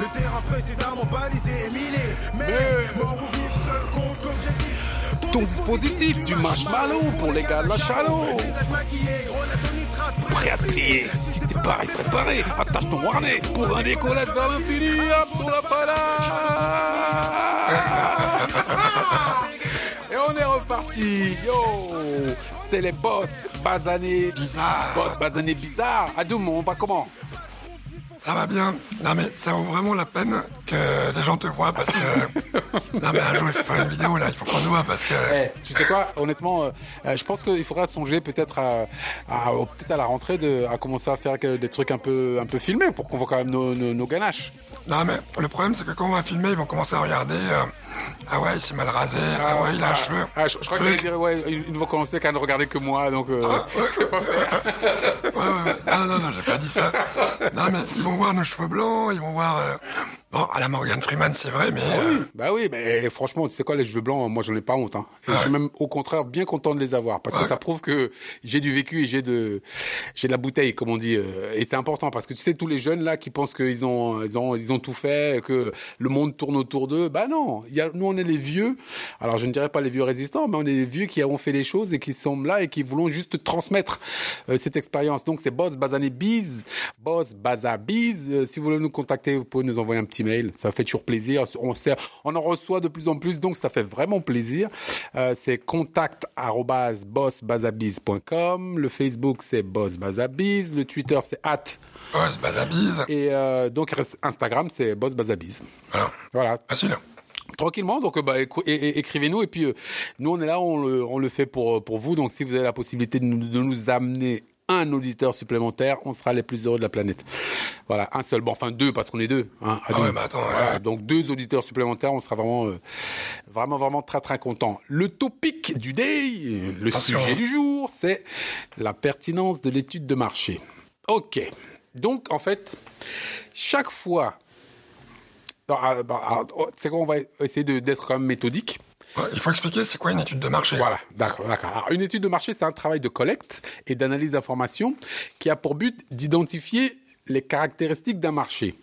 Le terrain précédemment balisé et miné. Mais, mort ou vif, seul contre l'objectif. Ton dispositif du marshmallow pour les gars de la chalo. Visage maquillé, grenade au nitrate, Prêt à plier, si t'es pas préparé, attache ton harnais pour un décollage vers l'infini, hop sur la pala. Et on est reparti, yo C'est les boss basanés, Bizarre. boss basanés bizarres. Adoum, on va comment? Ça va bien. Non mais ça vaut vraiment la peine que les gens te voient parce que... non mais un jour il faut faire une vidéo là, il faut qu'on nous voit parce que... Eh, tu sais quoi, honnêtement, euh, je pense qu'il faudra songer peut-être à, peut-être à la rentrée de, à commencer à faire des trucs un peu, un peu filmés pour qu'on voit quand même nos, nos, nos ganaches. Non mais le problème c'est que quand on va filmer, ils vont commencer à regarder... euh, Ah ouais, il s'est mal rasé. Ah ouais, il a un cheveu. Ah, je, je crois qu'il dire, ouais, ils vont commencer qu'à ne regarder que moi, donc euh, c'est pas fair. Ouais, ouais, ouais. Ah, non, non, non, j'ai pas dit ça. Non, mais ils vont voir nos cheveux blancs, ils vont voir... euh, Bon, à la Morgan Freeman, c'est vrai, mais... euh, Bah oui, mais franchement, tu sais quoi, les cheveux blancs, moi j'en ai pas honte. Hein. Et je suis même au contraire bien content de les avoir parce que ça prouve que j'ai du vécu et j'ai de j'ai de la bouteille, comme on dit. euh, Et c'est important parce que tu sais tous les jeunes là qui pensent qu'ils ont ils ont ils ont tout fait, que le monde tourne autour d'eux. Bah non, il y a, nous on est les vieux. Alors je ne dirais pas les vieux résistants, mais on est les vieux qui avons fait les choses et qui sont là et qui voulons juste transmettre euh, cette expérience. Donc c'est Boss Bazané Biz, Boss Baza Biz. Euh, si vous voulez nous contacter, vous pouvez nous envoyer un petit mail. Ça fait toujours plaisir. On sert, on en reçoit de plus en plus, donc ça fait vraiment plaisir. Euh, c'est contact bossbazabiz.com. Le Facebook c'est Boss Bazabiz. Le Twitter c'est at Boss, bazabise. et euh, donc Instagram c'est Boss Bazabiz. Voilà. Voilà, Facile. tranquillement. Donc, bah, écrivez-nous et puis euh, nous on est là, on le, on le fait pour pour vous. Donc, si vous avez la possibilité de nous, de nous amener un auditeur supplémentaire, on sera les plus heureux de la planète. Voilà, un seul. Bon, enfin deux parce qu'on est deux. Hein, Ah deux. ouais, bah attends, Voilà, ouais. donc deux auditeurs supplémentaires, on sera vraiment euh, vraiment vraiment très très content. Le topic du day, le Attention. sujet du jour, c'est la pertinence de l'étude de marché. Ok. Donc en fait, chaque fois ah, bah, ah, oh, c'est quoi, on va essayer de- d'être quand même méthodique. Il faut expliquer c'est quoi une étude de marché? Voilà, d'accord, d'accord. Alors, une étude de marché, c'est un travail de collecte et d'analyse d'informations qui a pour but d'identifier les caractéristiques d'un marché.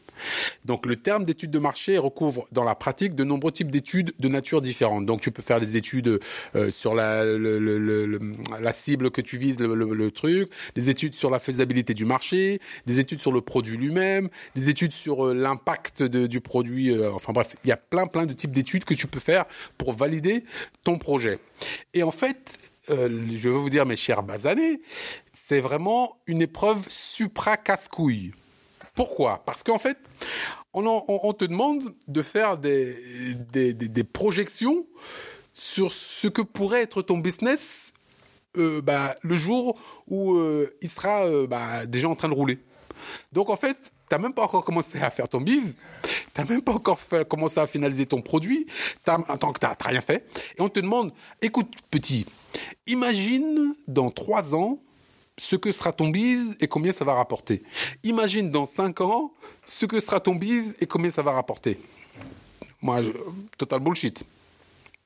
Donc le terme d'étude de marché recouvre dans la pratique de nombreux types d'études de nature différente. Donc tu peux faire des études euh, sur la, le- le- le- le- la cible que tu vises, le, truc, des études sur la faisabilité du marché, des études sur le produit lui-même, des études sur euh, l'impact du produit. euh, enfin bref, il y a plein plein de types d'études que tu peux faire pour valider ton projet. Et en fait, je veux vous dire, mes chers basanés, c'est vraiment une épreuve supra casse-couille. Pourquoi? Parce qu'en fait, on, te demande de faire des, des, des- projections sur ce que pourrait être ton business euh, bah, le jour où euh, il sera euh, bah, déjà en train de rouler. Donc en fait, t'as même pas encore commencé à faire ton bise, t'as même pas encore commencé à finaliser ton produit, t'as, tant que t'as rien fait, et on te demande, écoute petit, imagine dans trois ans ce que sera ton bise et combien ça va rapporter. Imagine dans cinq ans ce que sera ton bise et combien ça va rapporter. Moi, je, total bullshit.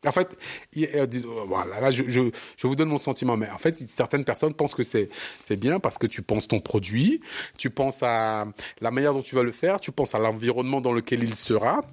En fait, euh, euh, voilà, là, je, je, je vous donne mon sentiment, mais en fait, certaines personnes pensent que c'est c'est bien parce que tu penses ton produit, tu penses à la manière dont tu vas le faire, tu penses à l'environnement dans lequel il sera.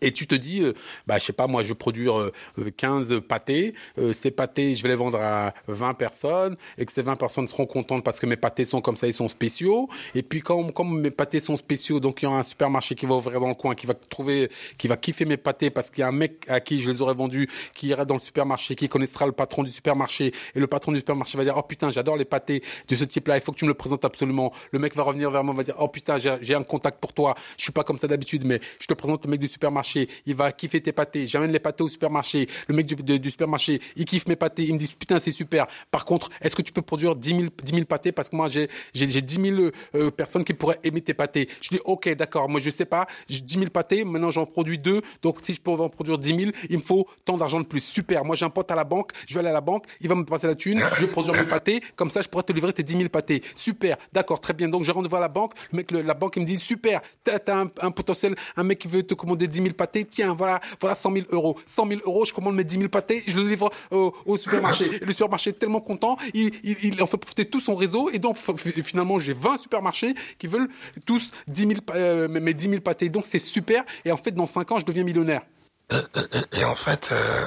Et tu te dis, euh, bah, je sais pas, moi, je vais produire euh, euh, 15 pâtés. Euh, ces pâtés, je vais les vendre à 20 personnes et que ces 20 personnes seront contentes parce que mes pâtés sont comme ça, ils sont spéciaux. Et puis, comme, comme mes pâtés sont spéciaux, donc il y aura un supermarché qui va ouvrir dans le coin, qui va trouver, qui va kiffer mes pâtés parce qu'il y a un mec à qui je les aurais vendus, qui ira dans le supermarché, qui connaîtra le patron du supermarché. Et le patron du supermarché va dire, oh putain, j'adore les pâtés de ce type-là, il faut que tu me le présentes absolument. Le mec va revenir vers moi, va dire, oh putain, j'ai un contact pour toi. Je suis pas comme ça d'habitude, mais je te présente le mec du supermarché. Il va kiffer tes pâtés. J'amène les pâtés au supermarché. Le mec du, supermarché, il kiffe mes pâtés. Il me dit, putain, c'est super. Par contre, est-ce que tu peux produire 10 000, 10 000 pâtés? Parce que moi, j'ai, j'ai, j'ai 10 000 euh, personnes qui pourraient aimer tes pâtés. Je dis, ok, d'accord. Moi, je sais pas. J'ai 10 000 pâtés. Maintenant, j'en produis deux. Donc, si je peux en produire 10 000, il me faut tant d'argent de plus. Super. Moi, j'ai un pote à la banque. Je vais aller à la banque. Il va me passer la thune. Je vais produire mes pâtés. Comme ça, je pourrais te livrer tes 10 000 pâtés. Super. D'accord. Très bien. Donc, je rentre voir la banque. Le mec, le- la banque, il me dit, super. T'as, t'as un, un potentiel, un mec qui veut te commander 10 000 pâtés. Tiens, voilà, voilà 100 000 euros. 100 000 euros, je commande mes 10 000 pâtés, je le livre au, au supermarché. Et le supermarché est tellement content, il, il, il en fait profiter tout son réseau. Et donc, finalement, j'ai 20 supermarchés qui veulent tous 10 000, pa- euh, mes 10 000 pâtés. Donc, c'est super. Et en fait, dans 5 ans, je deviens millionnaire. Et, et- et en fait, euh,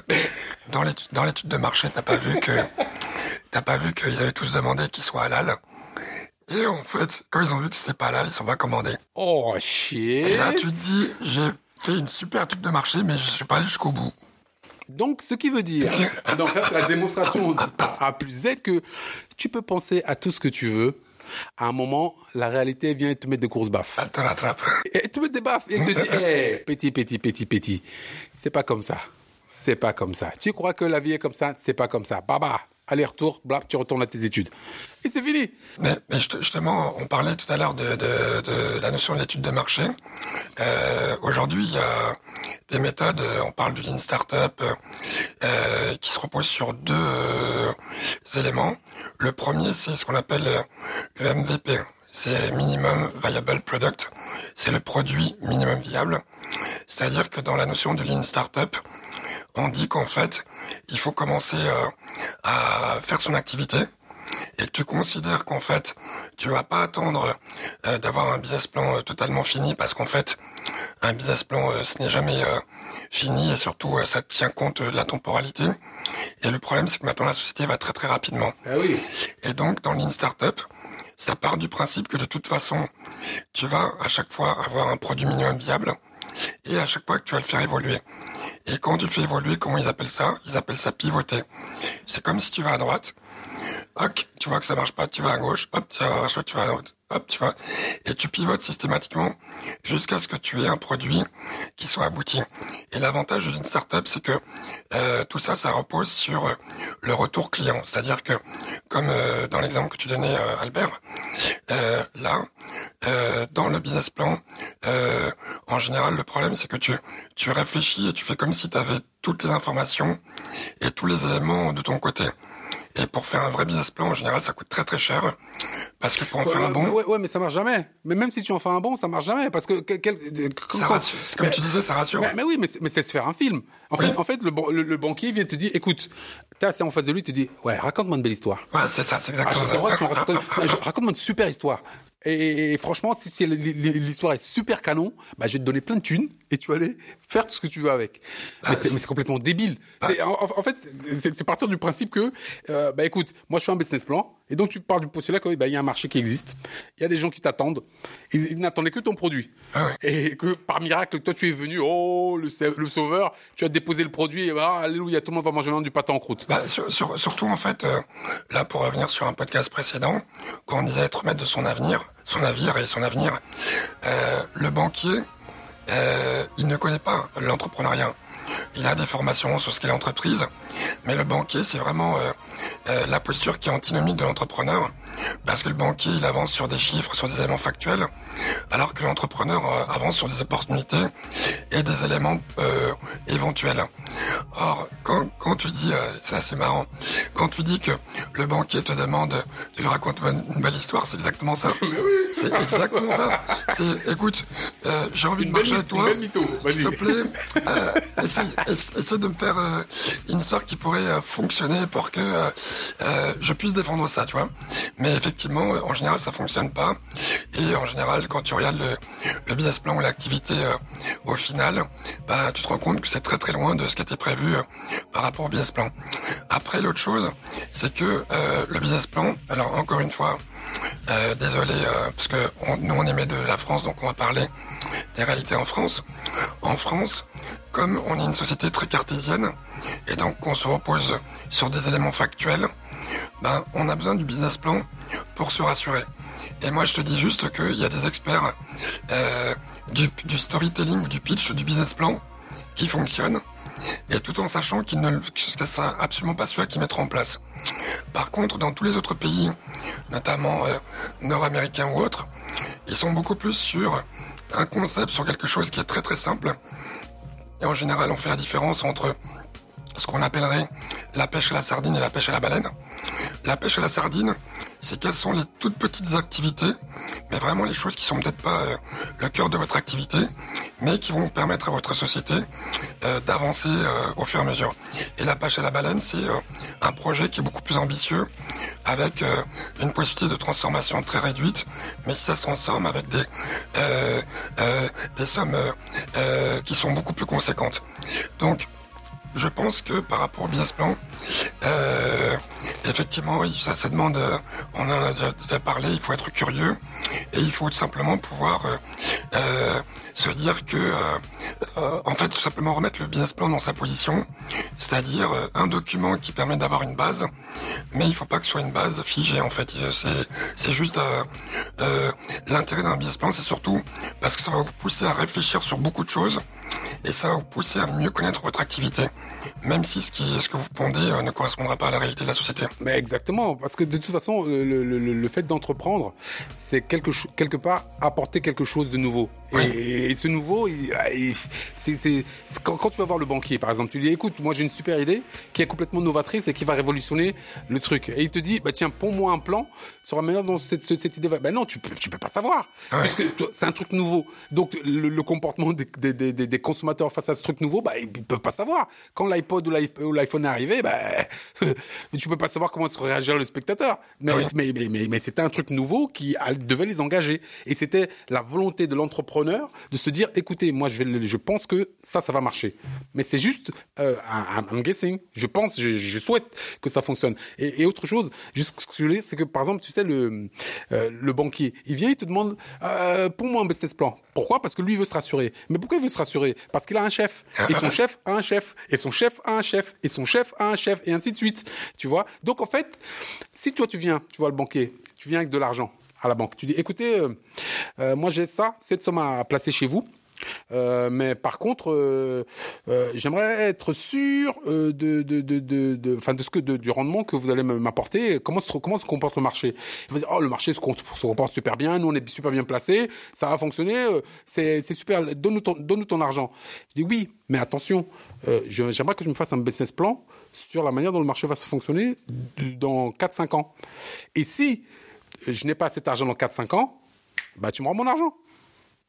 dans l'étude dans de marché, t'as pas vu que t'as pas vu qu'ils avaient tous demandé qu'ils soient halal. Et en fait, quand ils ont vu que c'était pas halal, ils sont pas commandés. Oh, Et chier. là, tu te dis, j'ai fait une super étude de marché, mais je suis pas allé jusqu'au bout. Donc, ce qui veut dire, donc là, c'est la démonstration A plus Z que tu peux penser à tout ce que tu veux. À un moment, la réalité vient te mettre des grosses baffes. Elle te rattrape. Et te met des baffes et te dit, hé, petit, petit, petit, petit. C'est pas comme ça. C'est pas comme ça. Tu crois que la vie est comme ça? C'est pas comme ça. Baba. Aller-retour, blap, tu retournes à tes études. Et c'est fini. Mais, mais juste- justement, on parlait tout à l'heure de, de, de la notion de l'étude de marché. Euh, Aujourd'hui, il y a des méthodes, euh, on parle du Lean Startup, euh, qui se repose sur deux euh, éléments. Le premier, c'est ce qu'on appelle euh, le MVP. C'est Minimum Viable Product. C'est le produit minimum viable. C'est-à-dire que dans la notion de Lean Startup, on dit qu'en fait, il faut commencer euh, à faire son activité et que tu considères qu'en fait, tu vas pas attendre euh, d'avoir un business plan euh, totalement fini parce qu'en fait, un business plan, euh, ce n'est jamais euh, fini et surtout, euh, ça tient compte de la temporalité. Et le problème, c'est que maintenant, la société va très très rapidement. Ah oui. Et donc, dans Lean Startup, ça part du principe que de toute façon, tu vas à chaque fois avoir un produit minimum viable et à chaque fois que tu vas le faire évoluer. Et quand tu le fais évoluer, comment ils appellent ça? Ils appellent ça pivoter. C'est comme si tu vas à droite, hop, tu vois que ça marche pas, tu vas à gauche, hop, ça marche pas, tu vas à droite, hop, tu vois, et tu pivotes systématiquement jusqu'à ce que tu aies un produit qui soit abouti. Et l'avantage d'une startup, c'est que euh, tout ça, ça repose sur euh, le retour client. C'est-à-dire que, comme euh, dans l'exemple que tu donnais, euh, Albert, euh, là, dans le business plan, en général, le problème, c'est que tu, tu réfléchis et tu fais comme si tu avais toutes les informations et tous les éléments de ton côté. Et pour faire un vrai business plan, en général, ça coûte très très cher. Parce que pour en faire un bon, Ouais, ouais, mais ça marche jamais. Mais même si tu en fais un bon, ça marche jamais parce que quel, quand- ça rassure. Comme mais- tu disais, ça rassure. Mais, mais oui, mais c'est, mais c'est se faire un film. En fait, en fait, le, le, le banquier vient te dire, écoute, t'es assis en face de lui, te dit, ouais, raconte-moi une belle histoire. Ouais, c'est ça, c'est Ah, exactement tu me ça. raconte-moi une super histoire. Et, et franchement, si, si l'histoire est super canon, bah, je vais te donner plein de thunes et tu vas aller faire tout ce que tu veux avec. Mais c'est, mais c'est complètement débile. C'est, en, en fait, c'est, partir du principe que, euh, bah écoute, moi je fais un business plan et donc tu pars du postulat qu'il bah, il y a un marché qui existe, il y a des gens qui t'attendent, ils, ils n'attendaient que ton produit. Ah ouais. Et que par miracle, toi tu es venu, oh, le, sa- le sauveur, tu as déposé le produit et bah, alléluia, tout le monde va manger du pâté en croûte. Bah, sur- sur- surtout en fait, euh, là pour revenir sur un podcast précédent, quand on disait être maître de son avenir, son navire et son avenir, euh, le banquier, euh, il ne connaît pas l'entrepreneuriat. Il a des formations sur ce qu'est l'entreprise, mais le banquier, c'est vraiment euh, euh, la posture qui est antinomique de l'entrepreneur, parce que le banquier, il avance sur des chiffres, sur des éléments factuels, alors que l'entrepreneur euh, avance sur des opportunités et des éléments euh, éventuels. Or, quand, quand tu dis, euh, c'est assez marrant, quand tu dis que le banquier te demande, tu lui racontes une, belle histoire, c'est exactement ça. C'est exactement ça. C'est, écoute, euh, j'ai envie Une de marcher avec toi. S'il te plaît, euh, essaye, essa- essaye de me faire euh, une histoire qui pourrait fonctionner pour que je puisse défendre ça, tu vois. Mais effectivement, euh, en général, ça fonctionne pas. Et en général, quand tu regardes le, le business plan ou l'activité euh, au final, bah, tu te rends compte que c'est très très loin de ce qui était prévu euh, par rapport au business plan. Après, l'autre chose, c'est que euh, le business plan, alors encore une fois, euh, désolé, euh, parce que on- nous on émet de la France, donc on va parler des réalités en France. En France, comme on est une société très cartésienne, et donc qu'on se repose sur des éléments factuels, ben on a besoin du business plan pour se rassurer. Et moi je te dis juste qu'il y a des experts euh, du, du storytelling, du pitch, du business plan qui fonctionnent, et tout en sachant qu'ils ne que ce absolument pas ceux qui mettront en place. Par contre, dans tous les autres pays, notamment euh, nord-américains ou autres, ils sont beaucoup plus sur un concept, sur quelque chose qui est très très simple. Et en général, on fait la différence entre ce qu'on appellerait la pêche à la sardine et la pêche à la baleine. La pêche à la sardine, c'est quelles sont les toutes petites activités, mais vraiment les choses qui sont peut-être pas euh, le cœur de votre activité, mais qui vont permettre à votre société euh, d'avancer euh, au fur et à mesure. Et la pêche à la baleine, c'est un projet qui est beaucoup plus ambitieux, avec une possibilité de transformation très réduite, mais ça se transforme avec des des sommes qui sont beaucoup plus conséquentes. Donc je pense que par rapport au business plan, euh, effectivement, ça, ça demande, euh, on en a déjà, parlé, il faut être curieux et il faut tout simplement pouvoir euh se dire que, euh, en fait, tout simplement remettre le business plan dans sa position, c'est-à-dire un document qui permet d'avoir une base, mais il faut pas que ce soit une base figée, en fait. C'est juste l'intérêt d'un business plan, c'est surtout parce que ça va vous pousser à réfléchir sur beaucoup de choses et ça va vous pousser à mieux connaître votre activité, même si ce, qui, ce que vous pondez euh, ne correspondra pas à la réalité de la société. Mais exactement, parce que de toute façon, le, le, le fait d'entreprendre, c'est quelque, quelque part apporter quelque chose de nouveau. Et, ce nouveau, c'est quand, quand tu vas voir le banquier, par exemple, tu lui dis, écoute, moi j'ai une super idée qui est complètement novatrice et qui va révolutionner le truc. Et il te dit, bah tiens, ponds-moi un plan sur la manière dont cette, cette, idée va. Ben non, tu peux, tu peux pas savoir, parce que c'est un truc nouveau. Donc le, le comportement des, des, des, des consommateurs face à ce truc nouveau, bah, ils peuvent pas savoir. Quand l'iPod ou l'iPhone est arrivé, bah, tu peux pas savoir comment se réagir le spectateur. Mais, mais, mais, mais, c'était un truc nouveau qui devait les engager. Et c'était la volonté de l'entrepreneur de se dire, écoutez, moi, je, vais, je pense que ça, ça va marcher. Mais c'est juste euh, un, guessing. Je pense, je, je, souhaite que ça fonctionne. Et, et autre chose, juste ce que je voulais, c'est que par exemple, tu sais, le, euh, le banquier, il vient, il te demande, euh, pour moi un business plan. Pourquoi? Parce que lui, il veut se rassurer. Mais pourquoi il veut se rassurer? Parce qu'il a un chef. Et son chef a un chef. Et son chef a un chef. Et son chef a un chef. Et ainsi de suite. Tu vois? Donc, en fait, si toi, tu viens, tu vois le banquier, tu viens avec de l'argent à la banque. Tu dis, écoutez, euh, euh, moi j'ai ça, cette somme à placer chez vous. Euh, mais par contre, euh, euh, j'aimerais être sûr de, de, de, de, de, enfin de ce que de, du rendement que vous allez m'apporter. Comment se comment se comporte le marché? Il va dire oh le marché se, comporte super bien, nous on est super bien placés, ça va fonctionner, c'est c'est super. Donne-nous ton donne-nous ton argent. Je dis oui, mais attention, j'aimerais que je me fasse un business plan sur la manière dont le marché va se fonctionner dans 4-5 ans. Et si je n'ai pas cet argent dans 4-5 ans, bah tu me rends mon argent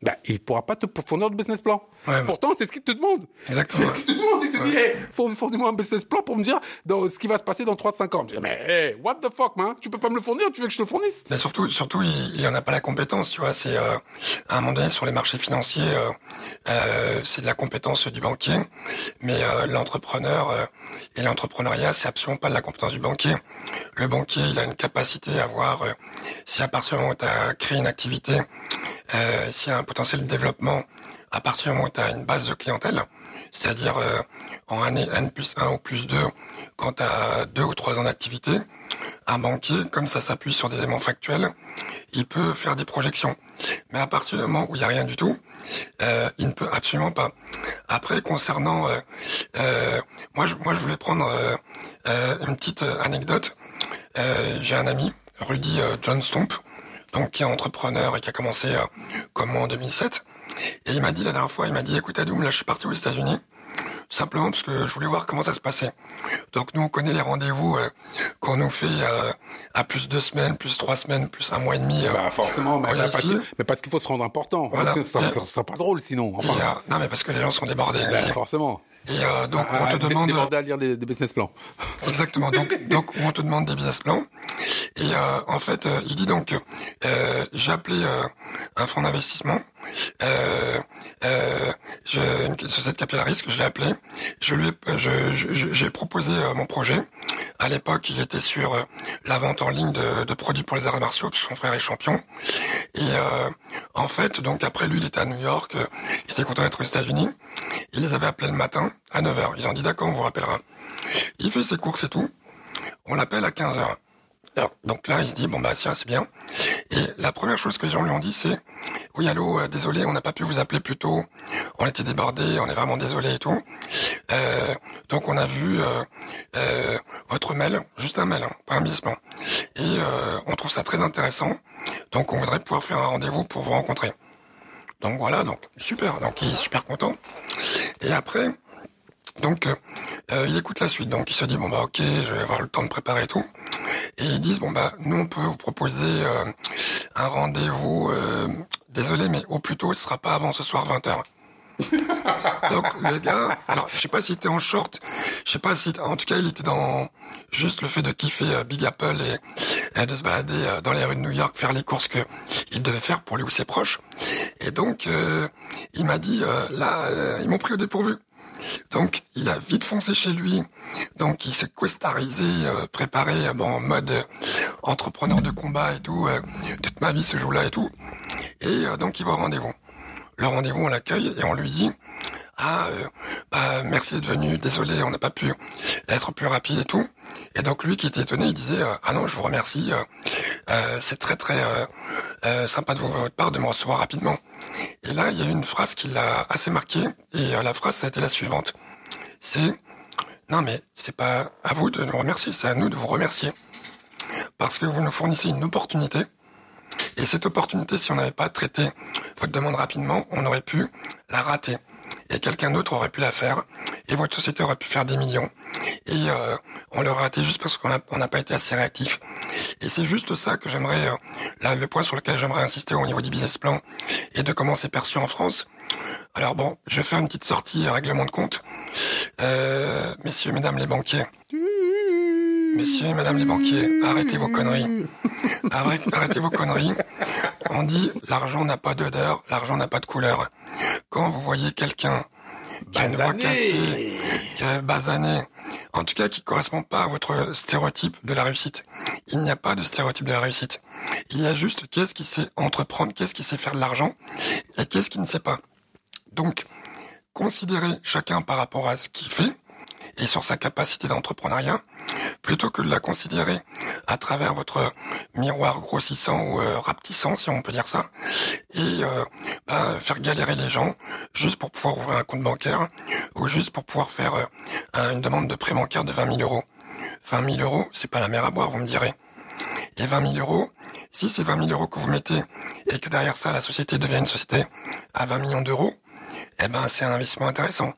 bah, il pourra pas te fournir de business plan. Pourtant, c'est ce qu'il te demande. Exactement. C'est ce qu'il te demande. Il te dit, hey, fournis-moi un business plan pour me dire dans ce qui va se passer dans 3-5 ans. Je dis, mais hey, what the fuck, man? Tu peux pas me le fournir Tu veux que je te le fournisse? Mais surtout, surtout, il, il en a pas la compétence, tu vois. C'est euh, à un moment donné sur les marchés financiers, euh, euh, c'est de la compétence du banquier, mais euh, l'entrepreneur euh, et l'entrepreneuriat, c'est absolument pas de la compétence du banquier. Le banquier, il a une capacité à voir euh, si à partir du moment où tu as créé une activité, s'il y a un potentiel de développement à partir du moment où tu as une base de clientèle, c'est-à-dire euh, en année N plus 1 ou plus 2, quand tu as 2 ou 3 ans d'activité, un banquier, comme ça s'appuie sur des éléments factuels, il peut faire des projections. Mais à partir du moment où il n'y a rien du tout, euh, il ne peut absolument pas. Après, concernant... Euh, euh moi, je, moi, je voulais prendre euh, une petite anecdote. J'ai un ami, Rudy John Stomp, donc qui est entrepreneur et qui a commencé comme moi en 2007. Et il m'a dit la dernière fois, il m'a dit, écoute Adoum, là je suis parti aux États-Unis, simplement parce que je voulais voir comment ça se passait. Donc nous on connaît les rendez-vous euh, qu'on nous fait euh, à plus de deux semaines, plus trois semaines, plus un mois et demi. Euh, bah forcément, mais, parce qu'il faut se rendre important. Voilà. Ça, ça, pas drôle sinon. Enfin. non mais parce que les gens sont débordés. Bah, forcément. Et euh, donc on te demande débordé à lire des, des, business plans. Exactement. Donc donc on te demande des business plans. Et en fait il dit donc j'ai appelé un fonds d'investissement euh, euh, je, une société de capital risque, je l'ai appelé. Je lui j'ai proposé euh, mon projet. À l'époque, il était sur euh, la vente en ligne de, produits pour les arts martiaux, son frère est champion. Et euh, en fait, donc après lui, il était à New York, il était content d'être aux États-Unis. Il les avait appelés le matin à 9h. Ils ont dit d'accord, on vous rappellera. Il fait ses courses et tout. On l'appelle à 15h. Donc là, il se dit, bon bah tiens, c'est bien. Et la première chose que les gens lui ont dit, c'est oui, allô, euh, désolé, on n'a pas pu vous appeler plus tôt. On était débordés, on est vraiment désolé et tout. Euh, donc on a vu euh, votre mail, juste un mail, hein, pas un. Et on trouve ça très intéressant. Donc on voudrait pouvoir faire un rendez-vous pour vous rencontrer. Donc voilà, donc super, donc il est super content. Et après, Donc, euh, il écoute la suite. Donc, il se dit, bon, bah, ok, je vais avoir le temps de préparer tout. Et ils disent, bon, bah, nous, on peut vous proposer euh, un rendez-vous. Euh, désolé, mais au plus tôt, ce sera pas avant ce soir 20h. Donc le gars, alors je sais pas s'il était en short, je sais pas si, en tout cas il était dans juste le fait de kiffer Big Apple et, de se balader dans les rues de New York, faire les courses que il devait faire pour lui ou ses proches. Et donc il m'a dit là, ils m'ont pris au dépourvu. Donc, il a vite foncé chez lui. Donc, il s'est questarisé, euh, préparé euh, bon, en mode euh, entrepreneur de combat et tout. toute ma vie se joue là et tout. Et donc, il va au rendez-vous. Le rendez-vous, on l'accueille et on lui dit ah bah, merci d'être venu, désolé, on n'a pas pu être plus rapide et tout. Et donc lui qui était étonné, il disait ah non, je vous remercie, c'est très très sympa de votre part de me recevoir rapidement. Et là, il y a une phrase qui l'a assez marqué, et euh, la phrase, ça a été la suivante. C'est, non mais c'est pas à vous de nous remercier, c'est à nous de vous remercier. Parce que vous nous fournissez une opportunité, et cette opportunité, si on n'avait pas traité votre demande rapidement, on aurait pu la rater et quelqu'un d'autre aurait pu la faire, et votre société aurait pu faire des millions. Et euh, on l'aurait raté juste parce qu'on n'a pas été assez réactif. Et c'est juste ça que j'aimerais, euh, là, le point sur lequel j'aimerais insister au niveau du business plan et de comment c'est perçu en France. Alors bon, je faire une petite sortie règlement de compte. Euh, messieurs, mesdames les banquiers. Messieurs et madame les banquiers, arrêtez vos conneries. Arrêtez, vos conneries. On dit l'argent n'a pas d'odeur, l'argent n'a pas de couleur. Quand vous voyez quelqu'un qui a une voix cassée, qui a basané, en tout cas qui correspond pas à votre stéréotype de la réussite. Il n'y a pas de stéréotype de la réussite. Il y a juste qu'est-ce qui sait entreprendre, qu'est-ce qui sait faire de l'argent et qu'est-ce qui ne sait pas. Donc, considérez chacun par rapport à ce qu'il fait et sur sa capacité d'entrepreneuriat, plutôt que de la considérer à travers votre miroir grossissant ou euh, rapetissant, si on peut dire ça, et euh, bah, faire galérer les gens juste pour pouvoir ouvrir un compte bancaire ou juste pour pouvoir faire euh, une demande de prêt bancaire de 20 000 euros. 20 000 euros, c'est pas la mer à boire, vous me direz. Et 20 000 euros, si c'est 20 000 euros que vous mettez et que derrière ça, la société devient une société à 20 millions d'euros, eh ben c'est un investissement intéressant.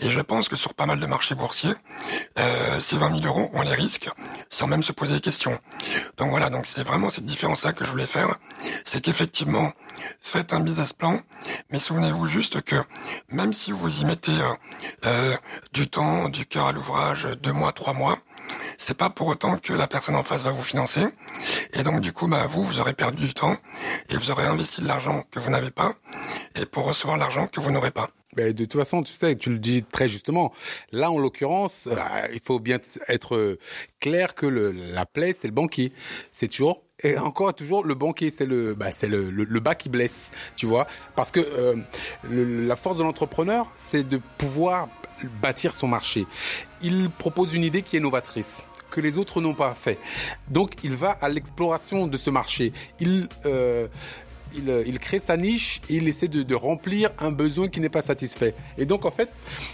Et je pense que sur pas mal de marchés boursiers, euh, ces 20 000 euros, on les risque sans même se poser des questions. Donc voilà, donc c'est vraiment cette différence-là que je voulais faire, c'est qu'effectivement, faites un business plan, mais souvenez-vous juste que même si vous y mettez euh, euh, du temps, du cœur à l'ouvrage, deux mois, trois mois, c'est pas pour autant que la personne en face va vous financer. Et donc du coup, bah, vous, vous aurez perdu du temps et vous aurez investi de l'argent que vous n'avez pas et pour recevoir l'argent que vous n'aurez pas. Mais de toute façon, tu sais, tu le dis très justement. Là, en l'occurrence, euh, il faut bien être clair que le, la plaie, c'est le banquier. C'est toujours et encore toujours le banquier, c'est le, bah, c'est le, le, bas qui blesse, tu vois, parce que euh, la force de l'entrepreneur, c'est de pouvoir bâtir son marché. Il propose une idée qui est novatrice que les autres n'ont pas fait. Donc il va à l'exploration de ce marché. Il euh, il, euh, il, crée sa niche et il essaie de, de remplir un besoin qui n'est pas satisfait. Et donc en fait,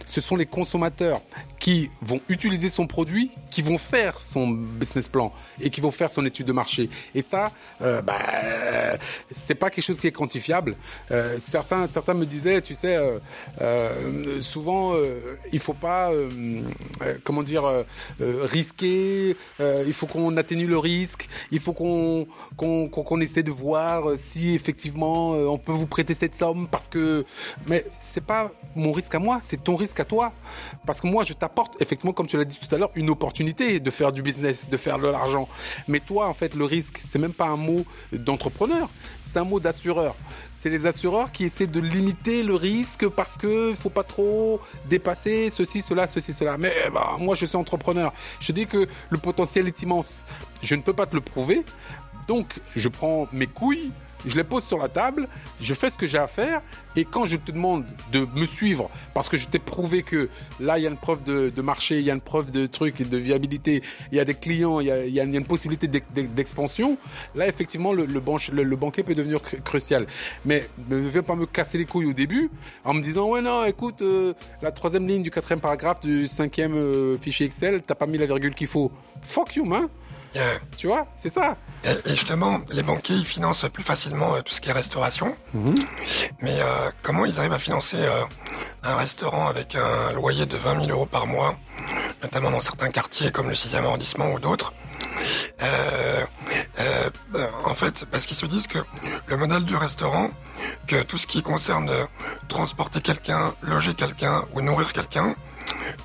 ce sont les consommateurs qui vont utiliser son produit, qui vont faire son business plan et qui vont faire son étude de marché. Et ça, euh, bah, c'est pas quelque chose qui est quantifiable. Euh, certains, certains me disaient, tu sais, euh, euh souvent euh, il faut pas, comment dire, risquer. il faut qu'on atténue le risque. Il faut qu'on qu'on qu'on essaie de voir si effectivement euh, on peut vous prêter cette somme parce que mais c'est pas mon risque à moi, c'est ton risque à toi parce que moi je t'apporte effectivement comme tu l'as dit tout à l'heure une opportunité de faire du business, de faire de l'argent. Mais toi en fait le risque, c'est même pas un mot d'entrepreneur, c'est un mot d'assureur. C'est les assureurs qui essaient de limiter le risque parce que faut pas trop dépasser ceci, cela, ceci, cela. Mais bah, moi, je suis entrepreneur. Je dis que le potentiel est immense. Je ne peux pas te le prouver. Donc, je prends mes couilles, je les pose sur la table, je fais ce que j'ai à faire, et quand je te demande de me suivre, parce que je t'ai prouvé que là, il y a une preuve de, marché, il y a une preuve de truc, de viabilité, il y a des clients, il y a, une possibilité d'expansion, là, effectivement, le, le, banquier peut devenir crucial. Mais ne viens pas me casser les couilles au début en me disant, ouais, non, écoute, euh, la troisième ligne du quatrième paragraphe du cinquième euh, fichier Excel, t'as pas mis la virgule qu'il faut. Fuck you, man Euh, tu vois, c'est ça. Et, justement, les banquiers, ils financent plus facilement euh, tout ce qui est restauration. Mhm. Mais euh, comment ils arrivent à financer un restaurant avec un loyer de 20 000 euros par mois, notamment dans certains quartiers comme le 6e arrondissement ou d'autres? En fait, parce qu'ils se disent que le modèle du restaurant, que tout ce qui concerne transporter quelqu'un, loger quelqu'un ou nourrir quelqu'un,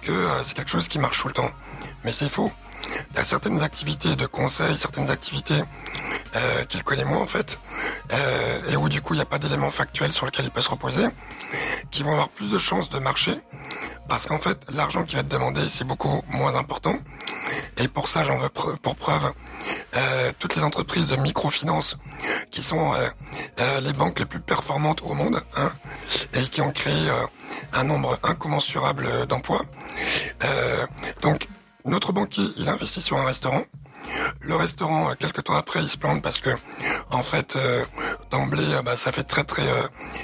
que c'est quelque chose qui marche tout le temps. Mais c'est faux. Certaines activités de conseil, certaines activités euh, qu'il connaît moins en fait, euh, et où du coup il n'y a pas d'éléments factuels sur lesquels il peut se reposer, qui vont avoir plus de chances de marcher, parce qu'en fait l'argent qui va être demandé c'est beaucoup moins important. Et pour ça j'en veux pour preuve euh, toutes les entreprises de microfinance qui sont les banques les plus performantes au monde, hein, et qui ont créé un nombre incommensurable d'emplois. donc notre banquier, il investit sur un restaurant. Le restaurant, euh, quelques temps après, il se plante parce que, en fait, euh, d'emblée, euh, bah, ça fait très très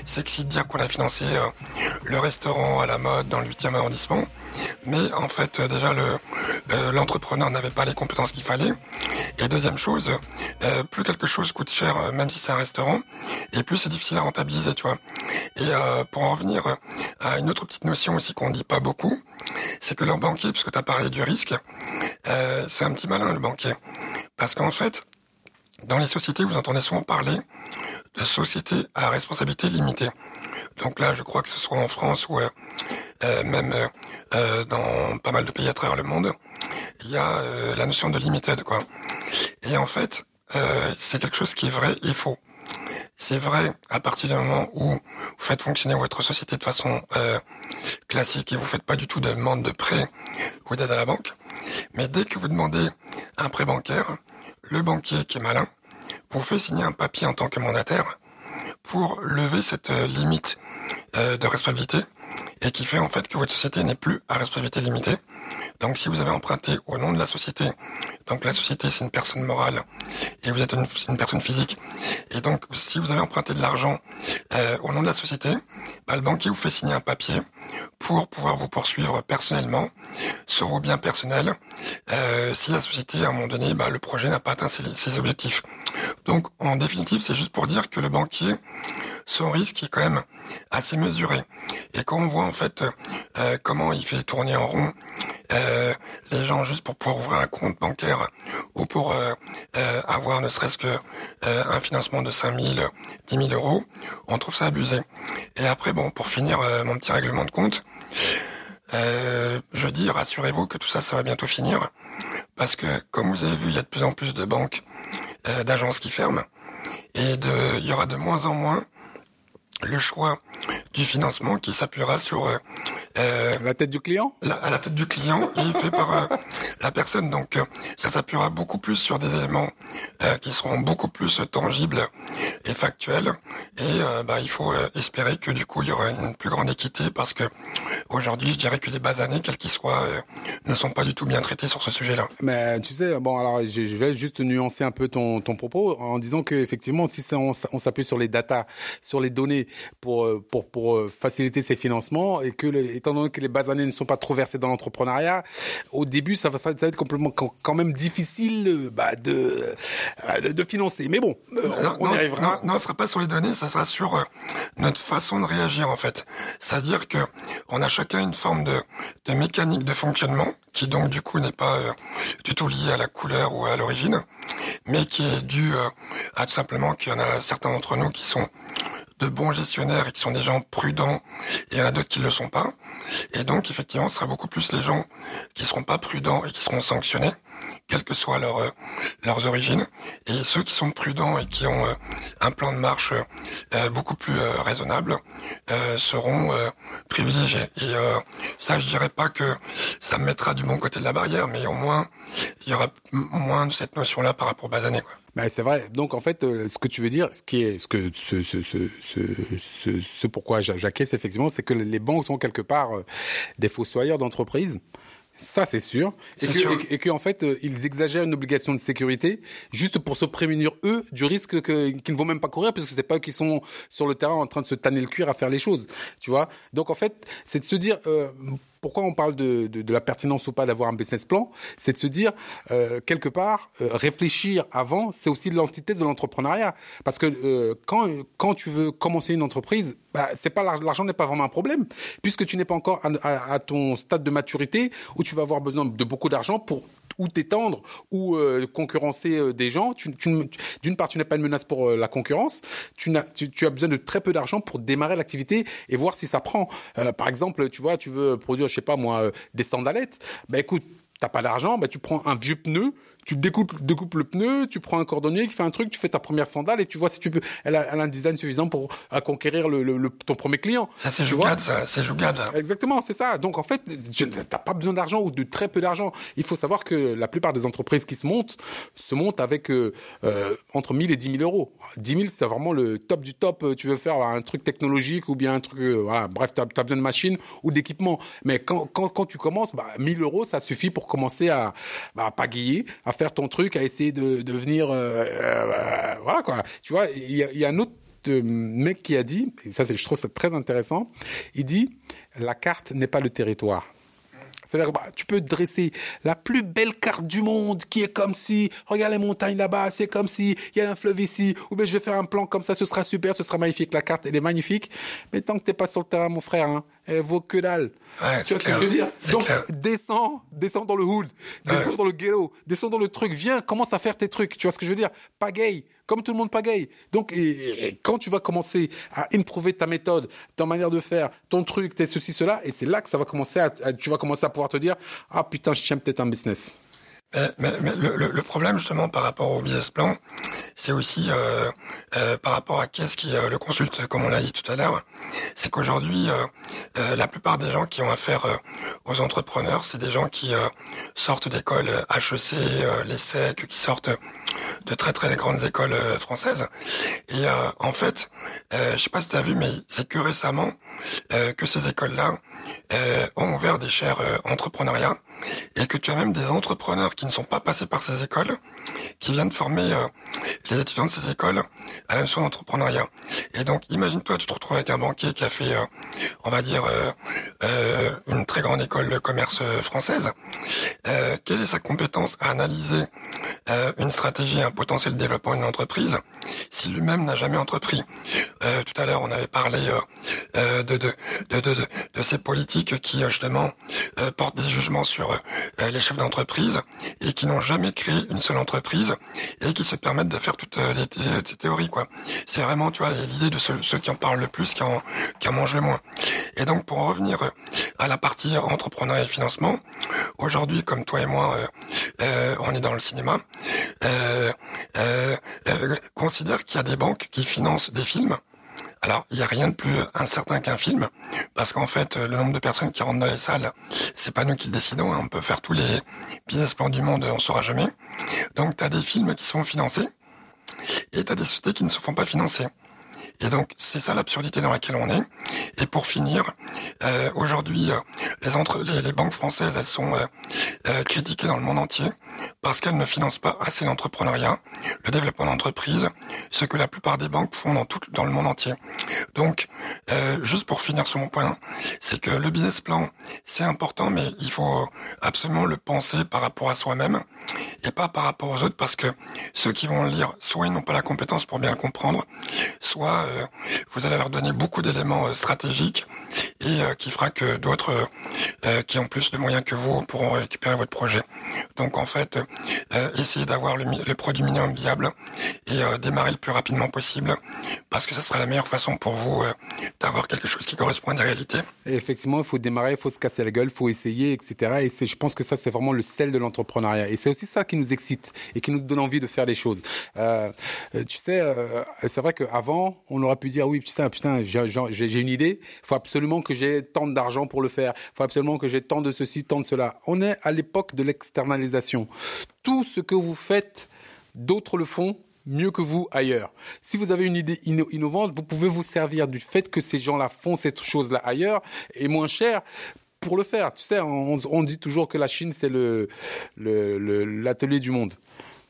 sexy de dire qu'on a financé le restaurant à la mode dans le 8e arrondissement. Mais en fait, déjà, le l'entrepreneur n'avait pas les compétences qu'il fallait. Et deuxième chose, plus quelque chose coûte cher, même si c'est un restaurant, et plus c'est difficile à rentabiliser, tu vois. Et pour en revenir à une autre petite notion aussi qu'on dit pas beaucoup, c'est que leur banquier, puisque tu as parlé du risque, c'est un petit malin le banquier. Parce qu'en fait, dans les sociétés, vous entendez souvent parler de sociétés à responsabilité limitée. Donc là, je crois que ce soit en France ou euh, euh, même euh, dans pas mal de pays à travers le monde, il y a la notion de limited, quoi. Et en fait, c'est quelque chose qui est vrai et faux. C'est vrai à partir du moment où vous faites fonctionner votre société de façon classique et vous faites pas du tout de demande de prêt ou d'aide à la banque. Mais dès que vous demandez un prêt bancaire, le banquier qui est malin vous fait signer un papier en tant que mandataire pour lever cette euh, limite euh, de responsabilité et qui fait en fait que votre société n'est plus à responsabilité limitée. Donc si vous avez emprunté au nom de la société, donc la société c'est une personne morale. Et vous êtes une, personne physique, et donc si vous avez emprunté de l'argent euh, au nom de la société, bah, le banquier vous fait signer un papier pour pouvoir vous poursuivre personnellement sur vos biens personnels. Euh, si la société à un moment donné bah, le projet n'a pas atteint ses, ses objectifs. Donc en définitive c'est juste pour dire que le banquier son risque est quand même assez mesuré. Et quand on voit en fait euh, comment il fait tourner en rond euh, les gens juste pour pouvoir ouvrir un compte bancaire ou pour euh, avoir ne serait-ce que un financement de 5 000, 10 000 euros, on trouve ça abusé. Et après, bon, pour finir mon petit règlement de compte, je dis, rassurez-vous que tout ça, ça va bientôt finir, parce que comme vous avez vu, il y a de plus en plus de banques, d'agences qui ferment, et de, il y aura de moins en moins le choix du financement qui s'appuiera sur euh, euh, la tête du client? À la tête du client et fait par euh, la personne. Donc ça s'appuiera beaucoup plus sur des éléments qui seront beaucoup plus tangibles et factuels. Et bah, il faut espérer que du coup il y aura une plus grande équité parce que aujourd'hui je dirais que les bases années, quelles qu'ils soient, ne sont pas du tout bien traitées sur ce sujet-là. Mais tu sais, bon alors je, vais juste nuancer un peu ton, ton propos en disant que effectivement si on, on s'appuie sur les datas, sur les données pour pour pour faciliter ces financements et que étant donné que les bases années ne sont pas trop versées dans l'entrepreneuriat, au début, ça va, ça va être complètement quand même difficile euh, bah, euh, de, de financer. Mais bon, euh, on, y arrivera. Non, non, ce sera pas sur les données, ça sera sur notre façon de réagir en fait. C'est-à-dire que on a chacun une forme de, de mécanique de fonctionnement qui donc du coup n'est pas du tout lié à la couleur ou à l'origine, mais qui est dû à tout simplement qu'il y en a certains d'entre nous qui sont de bons gestionnaires et qui sont des gens prudents, et il y en a d'autres qui ne le sont pas. Et donc, effectivement, ce sera beaucoup plus les gens qui seront pas prudents et qui seront sanctionnés, quelles que soient leur, euh, leurs origines. Et ceux qui sont prudents et qui ont euh, un plan de marche euh, beaucoup plus raisonnable seront privilégiés. Et ça, je dirais pas que ça me mettra du bon côté de la barrière, mais au moins, il y aura moins de cette notion-là par rapport aux bas années. Quoi. Ben, c'est vrai. Donc en fait, euh, ce que tu veux dire, ce qui est, ce que ce ce ce ce, ce, pourquoi j'acquiesce effectivement, c'est que les banques sont quelque part euh, des fossoyeurs d'entreprises. Ça, c'est sûr. Et que, et, que, en fait, euh, ils exagèrent une obligation de sécurité juste pour se prémunir, eux, du risque qu'ils ne vont même pas courir, puisque c'est pas eux qui sont sur le terrain en train de se tanner le cuir à faire les choses. Tu vois? Donc, en fait, c'est de se dire, pourquoi on parle de, la pertinence ou pas d'avoir un business plan, c'est de se dire euh, quelque part euh, réfléchir avant, c'est aussi l'antithèse de l'entrepreneuriat, parce que euh, quand quand tu veux commencer une entreprise, bah, c'est pas l'argent n'est pas vraiment un problème, puisque tu n'es pas encore à, ton stade de maturité où tu vas avoir besoin de beaucoup d'argent pour ou t'étendre ou euh, concurrencer euh, des gens. Tu, tu, D'une part, tu n'es pas une menace pour euh, la concurrence. Tu, as, tu, tu, as besoin de très peu d'argent pour démarrer l'activité et voir si ça prend. Par exemple, tu vois, tu veux produire, je sais pas moi, des sandalettes. Ben écoute, t'as pas d'argent, ben tu prends un vieux pneu tu découpes, découpes le pneu, tu prends un cordonnier qui fait un truc, tu fais ta première sandale et tu vois si tu peux. Elle a, elle a un design suffisant pour à conquérir le, le, le ton premier client. Ça c'est jougade, ça, c'est jougade. Exactement, c'est ça. Donc en fait, t'as pas besoin d'argent ou de très peu d'argent. Il faut savoir que la plupart des entreprises qui se montent se montent avec euh, euh, entre 1000 et 10 000 euros. 10 000, c'est vraiment le top du top. Tu veux faire un truc technologique ou bien un truc, euh, voilà. Bref, t'as as besoin de machines ou d'équipements. Mais quand, quand quand tu commences, bah 1000 euros, ça suffit pour commencer à bah, à pagayer, à faire ton truc, à essayer de, de venir, euh, euh, voilà quoi. Tu vois, il y a, y a un autre mec qui a dit, et ça c'est, je trouve ça très intéressant, il dit, la carte n'est pas le territoire. C'est-à-dire, bah, tu peux dresser la plus belle carte du monde qui est comme si, regarde les montagnes là-bas, c'est comme si, il y a un fleuve ici, ou bien je vais faire un plan comme ça, ce sera super, ce sera magnifique. La carte, elle est magnifique, mais tant que t'es pas sur le terrain, mon frère, hein, elle vaut que dalle. Ouais, tu vois ce que je veux dire Donc, clair. descends, descends dans le hood, descends ouais. dans le ghetto, descends dans le truc, viens, commence à faire tes trucs. Tu vois ce que je veux dire? Pagaille, comme tout le monde pagaille. Donc, quand tu vas commencer à improver ta méthode, ta manière de faire, ton truc, tes ceci, cela, et c'est là que ça va commencer à, à, tu vas commencer à pouvoir te dire, ah putain, je tiens peut-être un business. Mais, mais, mais le, le, problème justement par rapport au business plan, c'est aussi euh, euh, par rapport à qui est-ce qui euh, le consulte, comme on l'a dit tout à l'heure, c'est qu'aujourd'hui, la plupart des gens qui ont affaire aux entrepreneurs, c'est des gens qui sortent d'écoles HEC, les SEC, qui sortent de très très grandes écoles françaises. Et en fait, je sais pas si tu as vu, mais c'est que récemment que ces écoles-là ont ouvert des chaires entrepreneuriat et que tu as même des entrepreneurs qui ne sont pas passés par ces écoles, qui viennent former euh, les étudiants de ces écoles à la notion d'entrepreneuriat. Et donc, imagine-toi, tu te retrouves avec un banquier qui a fait, euh, on va dire, euh, euh une très grande école de commerce française. Euh, quelle est sa compétence à analyser une stratégie, un potentiel de développement d'une entreprise si lui-même n'a jamais entrepris? Tout à l'heure, on avait parlé de, de, de, de, ces politiques qui, justement, portent des jugements sur les chefs d'entreprise et qui n'ont jamais créé une seule entreprise et qui se permettent de faire toutes les, les, les théories quoi. C'est vraiment tu vois l'idée de ceux, qui en parlent le plus qui en qui en mangent le moins. Et donc pour en revenir à la partie entrepreneuriat et financement, aujourd'hui comme toi et moi euh, euh, on est dans le cinéma, euh, euh, euh considère qu'il y a des banques qui financent des films. Alors, il n'y a rien de plus incertain qu'un film, parce qu'en fait, le nombre de personnes qui rentrent dans les salles, c'est pas nous qui le décidons. Hein. On peut faire tous les business plans du monde, on saura jamais. Donc, tu des films qui sont financés, et tu des sociétés qui ne se font pas financer. Et donc c'est ça l'absurdité dans laquelle on est. Et pour finir, euh, aujourd'hui, euh, les, entre les, les, banques françaises, elles sont euh, euh critiquées dans le monde entier parce qu'elles ne financent pas assez l'entrepreneuriat, le développement d'entreprise, ce que la plupart des banques font dans tout dans le monde entier. Donc, euh, juste pour finir sur mon point, c'est que le business plan, c'est important, mais il faut absolument le penser par rapport à soi-même et pas par rapport aux autres, parce que ceux qui vont le lire, soit ils n'ont pas la compétence pour bien le comprendre, soit vous allez leur donner beaucoup d'éléments euh, stratégiques et euh, qui fera que d'autres qui ont plus de moyens que vous pourront récupérer votre projet. Donc en fait, essayez d'avoir le, produit minimum viable et démarrer le plus rapidement possible parce que ça sera la meilleure façon pour vous d'avoir quelque chose qui correspond à la réalité. Effectivement, il faut démarrer, il faut se casser la gueule, il faut essayer, etc. Et je pense que ça, c'est vraiment le sel de l'entrepreneuriat. Et c'est aussi ça qui nous excite et qui nous donne envie de faire des choses. Euh, tu sais, euh, c'est vrai qu'avant, on aurait pu dire oui, putain, putain, j'ai une idée. Faut absolument que j'ai tant d'argent pour le faire. Faut absolument que j'ai tant de ceci, tant de cela. On est à l'époque de l'externalisation. Tout ce que vous faites, d'autres le font mieux que vous ailleurs. Si vous avez une idée inno innovante, vous pouvez vous servir du fait que ces gens-là font cette chose-là ailleurs et moins cher pour le faire. Tu sais, on, on dit toujours que la Chine c'est le l'atelier du monde.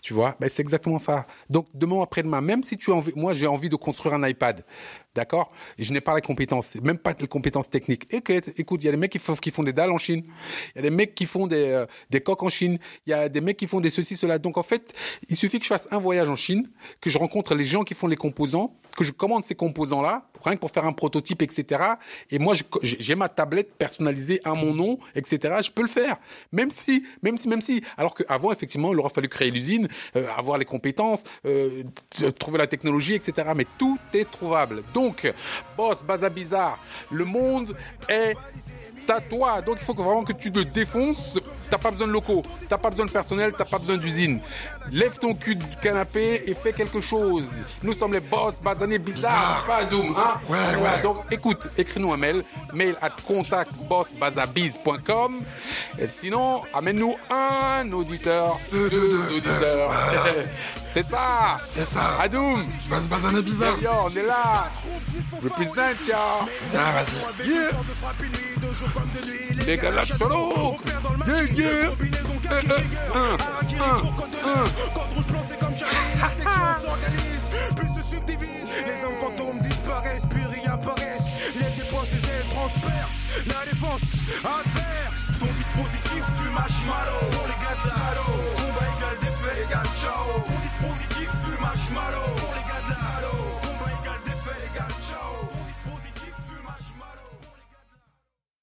Tu vois, ben, c'est exactement ça. Donc demain après-demain, même si tu as envie, moi j'ai envie de construire un iPad, d'accord Je n'ai pas la compétence, même pas les compétences techniques. Écoute, écoute, il y a des mecs qui font, des dalles en Chine, il y a des mecs qui font des, euh, des coques en Chine, il y a des mecs qui font des ceci, cela. Donc en fait, il suffit que je fasse un voyage en Chine, que je rencontre les gens qui font les composants, que je commande ces composants-là, rien que pour faire un prototype, etc. Et moi, j'ai ma tablette personnalisée à mon nom, etc. Je peux le faire, même si, même si, même si. Alors qu'avant, effectivement, il aura fallu créer l'usine, euh, avoir les compétences, euh, trouver la technologie, etc. Mais tout est trouvable. Boss, Baza Bizarre, le monde est à toi. Donc il faut vraiment que tu te défonces. T'as pas besoin de locaux, t'as pas besoin de personnel, t'as pas besoin d'usine. Lève ton cul du canapé et fais quelque chose. Nous sommes les boss basanés bizarres, pas Doom, hein? Ouais, ouais. Donc écoute, écris-nous un mail, mail at contactbossbazabiz.com. Et sinon, amène-nous un auditeur, Deux, deux, deux, deux, auditeurs. C'est ça. C'est ça. Adoum. Bas basané bizarre. Yo, on est là. Represent, ya. Ah, vas-y. Yeah. Les gars, lâche solo. Yeah, yeah. Les hommes fantômes disparaissent, puis réapparaissent. Les dépenses, ailes transpercent. La défense adverse. Ton dispositif fume marshmallow. Pour les gars de la halo. Combat égal défaite égal ciao. Ton dispositif fume marshmallow. Pour les gars de la halo.